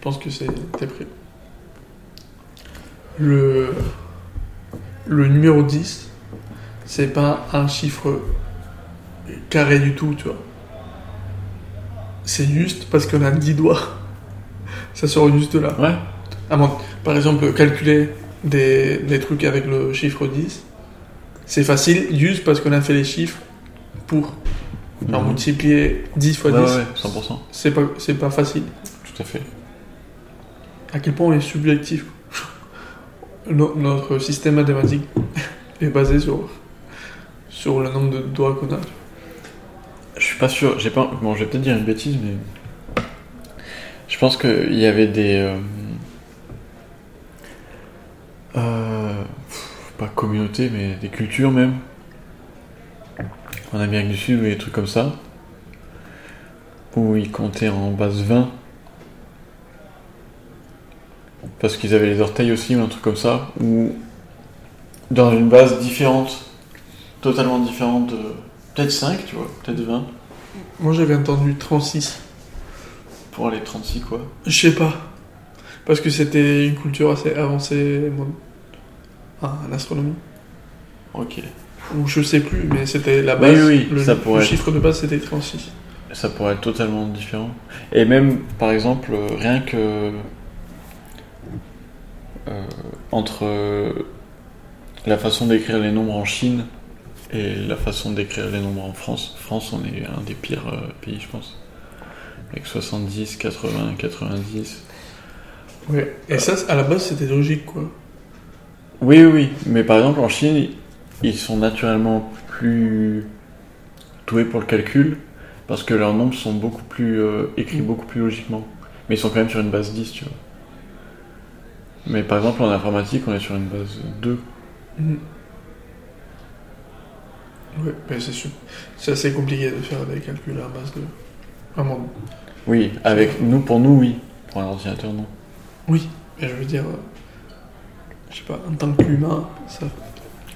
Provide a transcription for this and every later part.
pense que c'est t'es prêt? Le, le numéro 10, c'est pas un chiffre carré du tout, tu vois. C'est juste parce qu'on a 10 doigts. Ça sort juste de là. Ouais. Ah bon, par exemple, calculer des, des trucs avec le chiffre 10, c'est facile juste parce qu'on a fait les chiffres pour genre, Mhm. multiplier 10 fois Ouais, 10. ouais, 100%. C'est pas, c'est pas facile. Tout à fait. À quel point on est subjectif. No- notre système mathématique est basé sur, sur le nombre de doigts qu'on a. Je suis pas sûr, j'ai pas. Bon, je vais peut-être dire une bêtise, mais. Je pense qu'il y avait des. euh, euh, pas communautés, mais des cultures même. En Amérique du Sud ou des trucs comme ça. Où ils comptaient en base 20. Parce qu'ils avaient les orteils aussi ou un truc comme ça. Ou dans une base différente. Totalement différente de. Peut-être 5, tu vois, peut-être 20. Moi j'avais entendu 36. Pour les 36 quoi. Je sais pas. Parce que c'était une culture assez avancée moi, en astronomie. Ok. Ou je sais plus, mais c'était la Oui, base. oui, le, ça le être. chiffre de base c'était 36. Ça pourrait être totalement différent. Et même, par exemple, euh, rien que entre euh, la façon d'écrire les nombres en Chine et la façon d'écrire les nombres en France. France, on est un des pires euh, pays, je pense. Avec 70, 80, 90. Ouais. Et ça, à la base, c'était logique, quoi. Oui, oui, oui. Mais par exemple, en Chine, ils sont naturellement plus doués pour le calcul parce que leurs nombres sont beaucoup plus euh, écrits Mm. beaucoup plus logiquement. Mais ils sont quand même sur une base 10, tu vois. Mais par exemple, en informatique, on est sur une base 2. Mhm. Ouais, mais c'est sûr. C'est assez compliqué de faire des calculs à base de. Vraiment. Oui, avec nous, pour nous, oui. Pour un ordinateur, non. Oui, mais je veux dire. euh, Je sais pas, en tant qu'humain, ça,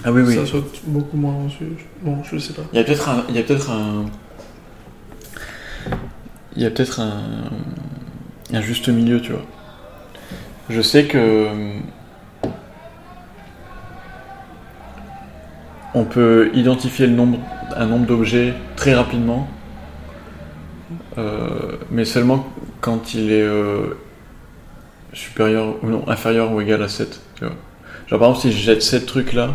Ah oui, oui. ça saute beaucoup moins. Bon, je sais pas. Il y a peut-être un. Il y a peut-être un. Il y a peut-être un. Un juste milieu, tu vois. Je sais que. On peut identifier le nombre, un nombre d'objets très rapidement, euh, mais seulement quand il est euh, supérieur ou non, inférieur ou égal à 7. Tu vois. Genre par exemple, si je jette 7 trucs là,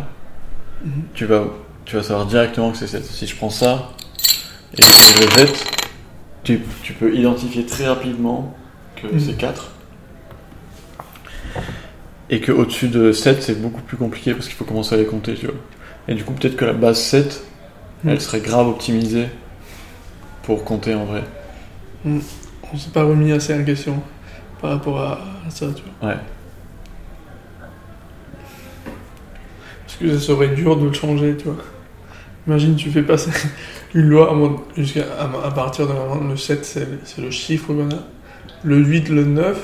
Mhm. tu vas, tu vas savoir directement que c'est 7. Si je prends ça et que je le jette, tu, tu peux identifier très rapidement que Mhm. c'est 4. Et que au-dessus de 7, c'est beaucoup plus compliqué parce qu'il faut commencer à les compter, tu vois. Et du coup, peut-être que la base 7, Mhm. elle serait grave optimisée pour compter en vrai. On s'est pas remis assez en question par rapport à, ça, tu vois. Ouais. Parce que ça serait dur de le changer, tu vois. Imagine, tu fais passer une loi jusqu'à, à, partir de moment, le 7, c'est, le- c'est le chiffre qu'on a. Le 8, le 9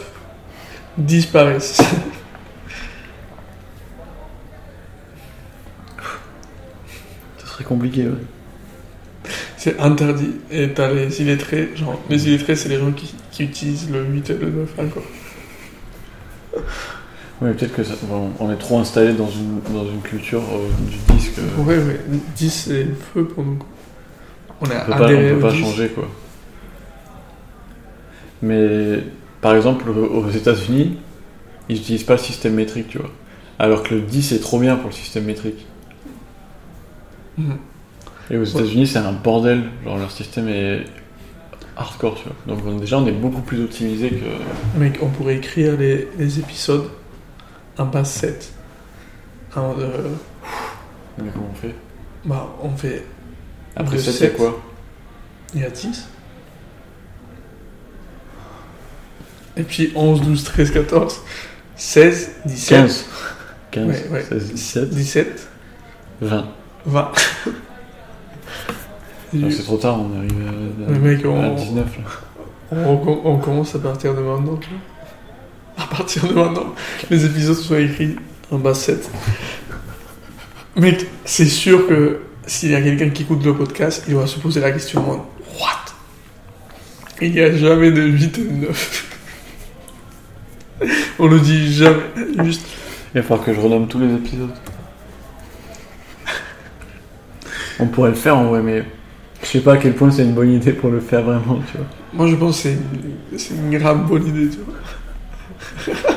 disparaissent. Ça serait compliqué, ouais. c'est interdit. Et t'as les illettrés, genre, les illettrés, c'est les gens qui, qui utilisent le 8 et le 9 encore. Ouais, peut-être que ça, bon, on est trop installé dans une, dans une culture euh, du disque. euh, Ouais, ouais, 10 c'est le feu pour nous. On a On peut pas, on peut pas 10. changer quoi. Mais par exemple aux États-Unis, ils n'utilisent pas le système métrique, tu vois. Alors que le 10 est trop bien pour le système métrique. Et aux États-Unis, c'est un bordel. Genre leur système est hardcore, tu vois. Donc on- déjà, on est beaucoup plus optimisé que. Mec, on pourrait écrire les, les épisodes en base 7. En, euh, Mais comment on fait? bah, on fait. Après De 7, c'est quoi? Il y a 10. Et puis 11, 12, 13, 14, 16, 17, 15. 15, Ouais, ouais. 16, 17, 17, 20. 20. Et Ah, du- c'est trop tard, on arrive à, Le mec, à on- 19 là. on, commence à partir de maintenant. tu vois. À partir de maintenant, les épisodes soient écrits en base 7. Mec, c'est sûr que s'il y a quelqu'un qui écoute le podcast, il va se poser la question What? Il n'y a jamais de 8 et de 9. On le dit jamais. Juste. Il va falloir que je renomme tous les épisodes. On pourrait le faire en vrai, mais je sais pas à quel point c'est une bonne idée pour le faire vraiment, tu vois. Moi, je pense que c'est une, grave bonne idée, tu vois.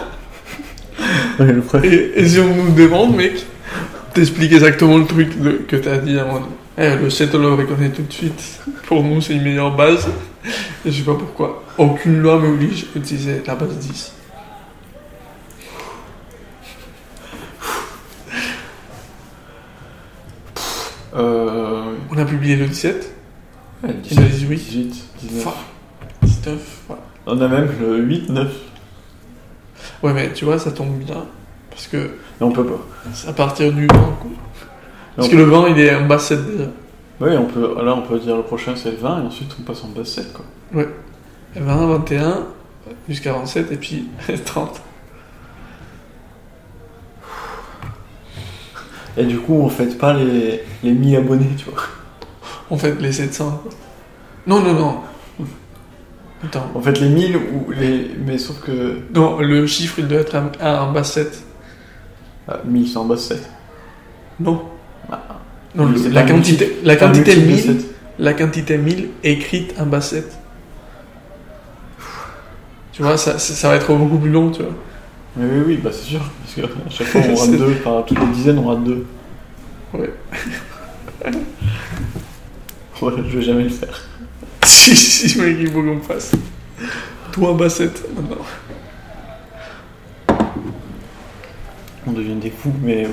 Ouais, le problème- Et, et si on nous demande, mec, t'expliques exactement le truc de- que t'as dit avant. Eh, le 7, on le reconnaît tout de suite. Pour nous, c'est une meilleure base. Et je sais pas pourquoi. Aucune loi m'oblige à utiliser la base 10. Euh. On a publié le 17, ouais, le 18, 18, 19. Fuck. 19. voilà. On a même le 8, 9. Ouais, mais tu vois, ça tombe bien. Parce que Mais on peut pas. c'est à partir du 20, quoi. Parce Non. que le 20, il est en bas 7 déjà. Oui, on peut, là on peut dire le prochain c'est le 20 et ensuite on passe en base 7 quoi. 20, 21, jusqu'à 27, et puis 30. Et du coup on fête pas les, les 1000 abonnés, tu vois. On fait les 700. quoi. Non, non, non. Attends. En fait les 1000 ou les. Mais sauf que. Non, le chiffre, il doit être à, à en bas 7. Ah, 1000 c'est en base 7. Non. Ah. Non, la quantité, la Un quantité multiple de 1000, 7. la quantité 1000 est écrite en bas 7. Tu vois, ça va être beaucoup plus long, tu vois. Mais oui, oui, bah c'est sûr. Parce qu'à chaque fois on rate 2, par toutes les dizaines on rate 2. Ouais. Voilà, je vais jamais le faire. si, si, mec, il faut qu'on fasse. Toi en bas 7, maintenant. On devient des fous, mais. euh,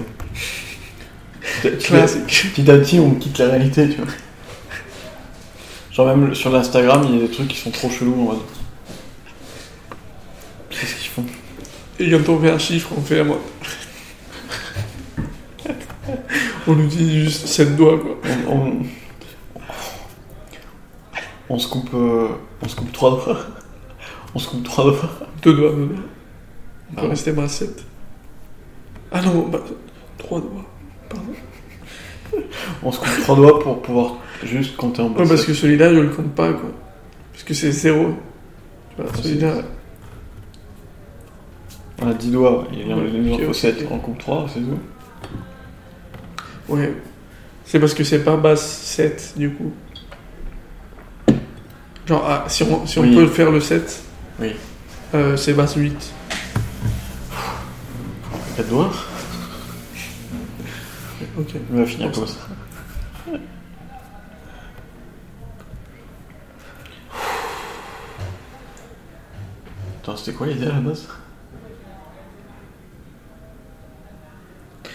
à- Classique. Petit à petit on quitte la réalité, tu vois. Genre même sur l'Instagram il y a des trucs qui sont trop chelous en mode. On fait un chiffre, on fait un mode. on utilise juste 7 doigts, quoi. on, on, on se coupe. euh, on se coupe trois doigts. On se coupe trois doigts. Deux doigts, deux doigts. On peut rester bas 7. Ah non, bah, 3 doigts. Pardon. On se coupe trois doigts pour pouvoir juste compter en bas. Ouais, parce que celui-là, je le compte pas, quoi. Parce que c'est 0. Tu vois, Ah, celui-là. On a 10 doigts, il y a Ouais, les ok, autres ok, 7, ok. on coupe 3, c'est tout. Ouais. C'est parce que c'est pas base 7, du coup. Genre, ah, si on, si on Oui. peut faire le 7, Oui. euh, c'est base 8. 4 doigts Ok. On va finir comme ça. Attends, c'était quoi l'idée à la base?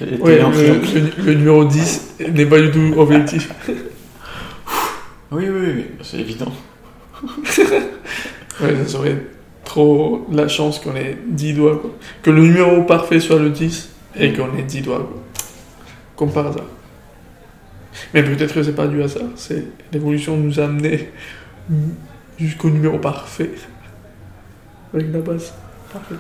Ouais, le, triangle. le- le numéro 10 n'est pas du tout objectif. Oui, oui, oui, c'est évident. Ouais, ça serait trop la chance qu'on ait 10 doigts, quoi. Que le numéro parfait soit le 10 et qu'on ait 10 doigts, quoi. Comme par hasard. Mais peut-être que c'est pas du hasard, c'est l'évolution nous a amené jusqu'au numéro parfait. Avec la base parfaite.